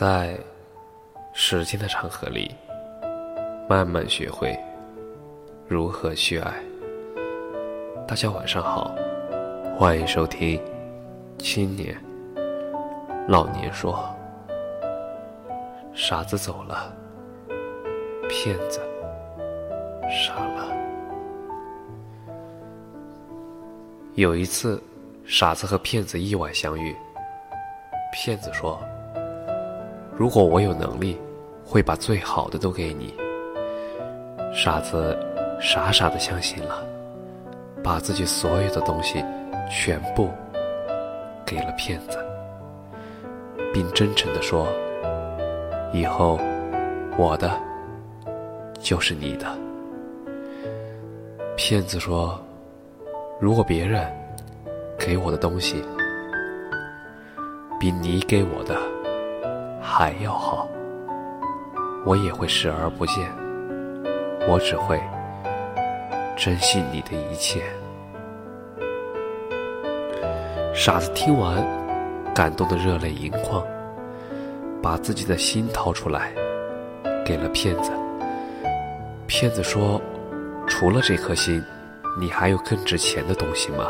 在时间的长河里，慢慢学会如何去爱。大家晚上好，欢迎收听《青年老年说》。傻子走了，骗子傻了。有一次，傻子和骗子意外相遇。骗子说：“如果我有能力，会把最好的都给你。”傻子傻傻的相信了，把自己所有的东西全部给了骗子，并真诚的说：“以后我的就是你的。”骗子说：“如果别人给我的东西……”比你给我的还要好，我也会视而不见。我只会珍惜你的一切。傻子听完，感动的热泪盈眶，把自己的心掏出来，给了骗子。骗子说：“除了这颗心，你还有更值钱的东西吗？”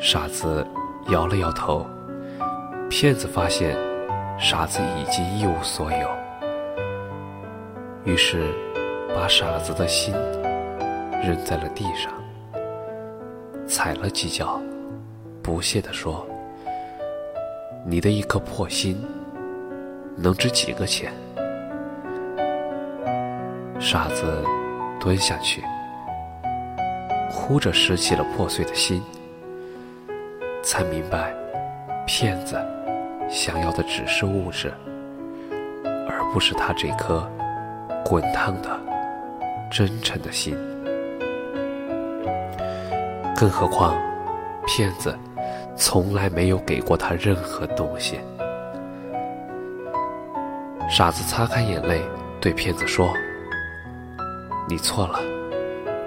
傻子摇了摇头。骗子发现傻子已经一无所有，于是把傻子的心扔在了地上，踩了几脚，不屑地说：“你的一颗破心能值几个钱？”傻子蹲下去，哭着拾起了破碎的心，才明白，骗子。想要的只是物质，而不是他这颗滚烫的、真诚的心。更何况，骗子从来没有给过他任何东西。傻子擦干眼泪，对骗子说：“你错了，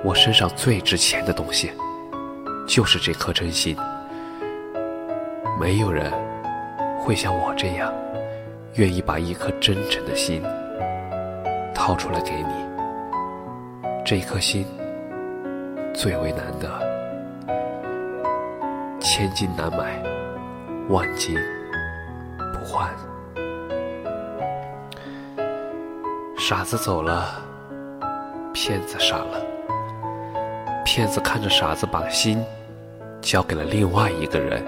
我身上最值钱的东西，就是这颗真心。没有人。”会像我这样，愿意把一颗真诚的心掏出来给你。这一颗心最为难得，千金难买，万金不换。傻子走了，骗子傻了。骗子看着傻子把心交给了另外一个人。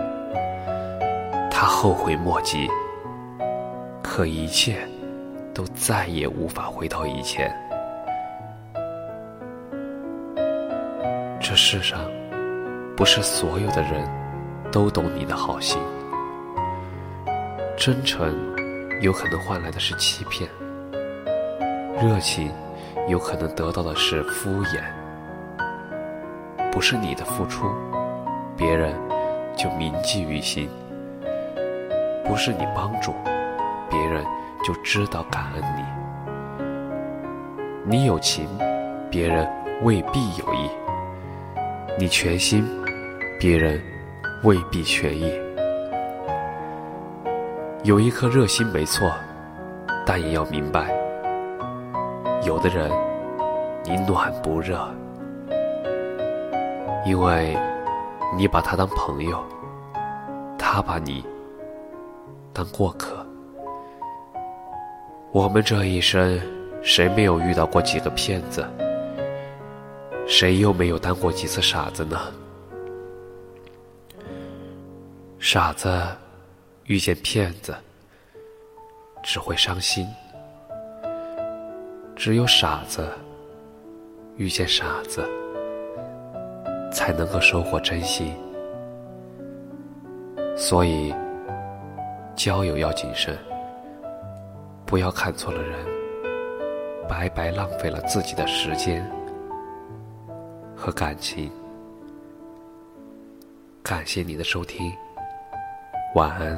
他后悔莫及，可一切都再也无法回到以前。这世上不是所有的人都懂你的好心，真诚有可能换来的是欺骗，热情有可能得到的是敷衍。不是你的付出，别人就铭记于心。不是你帮助别人就知道感恩你，你有情，别人未必有意；你全心，别人未必全意。有一颗热心没错，但也要明白，有的人你暖不热，因为你把他当朋友，他把你。当过客，我们这一生，谁没有遇到过几个骗子？谁又没有当过几次傻子呢？傻子遇见骗子，只会伤心；只有傻子遇见傻子，才能够收获真心。所以。交友要谨慎，不要看错了人，白白浪费了自己的时间和感情。感谢你的收听，晚安。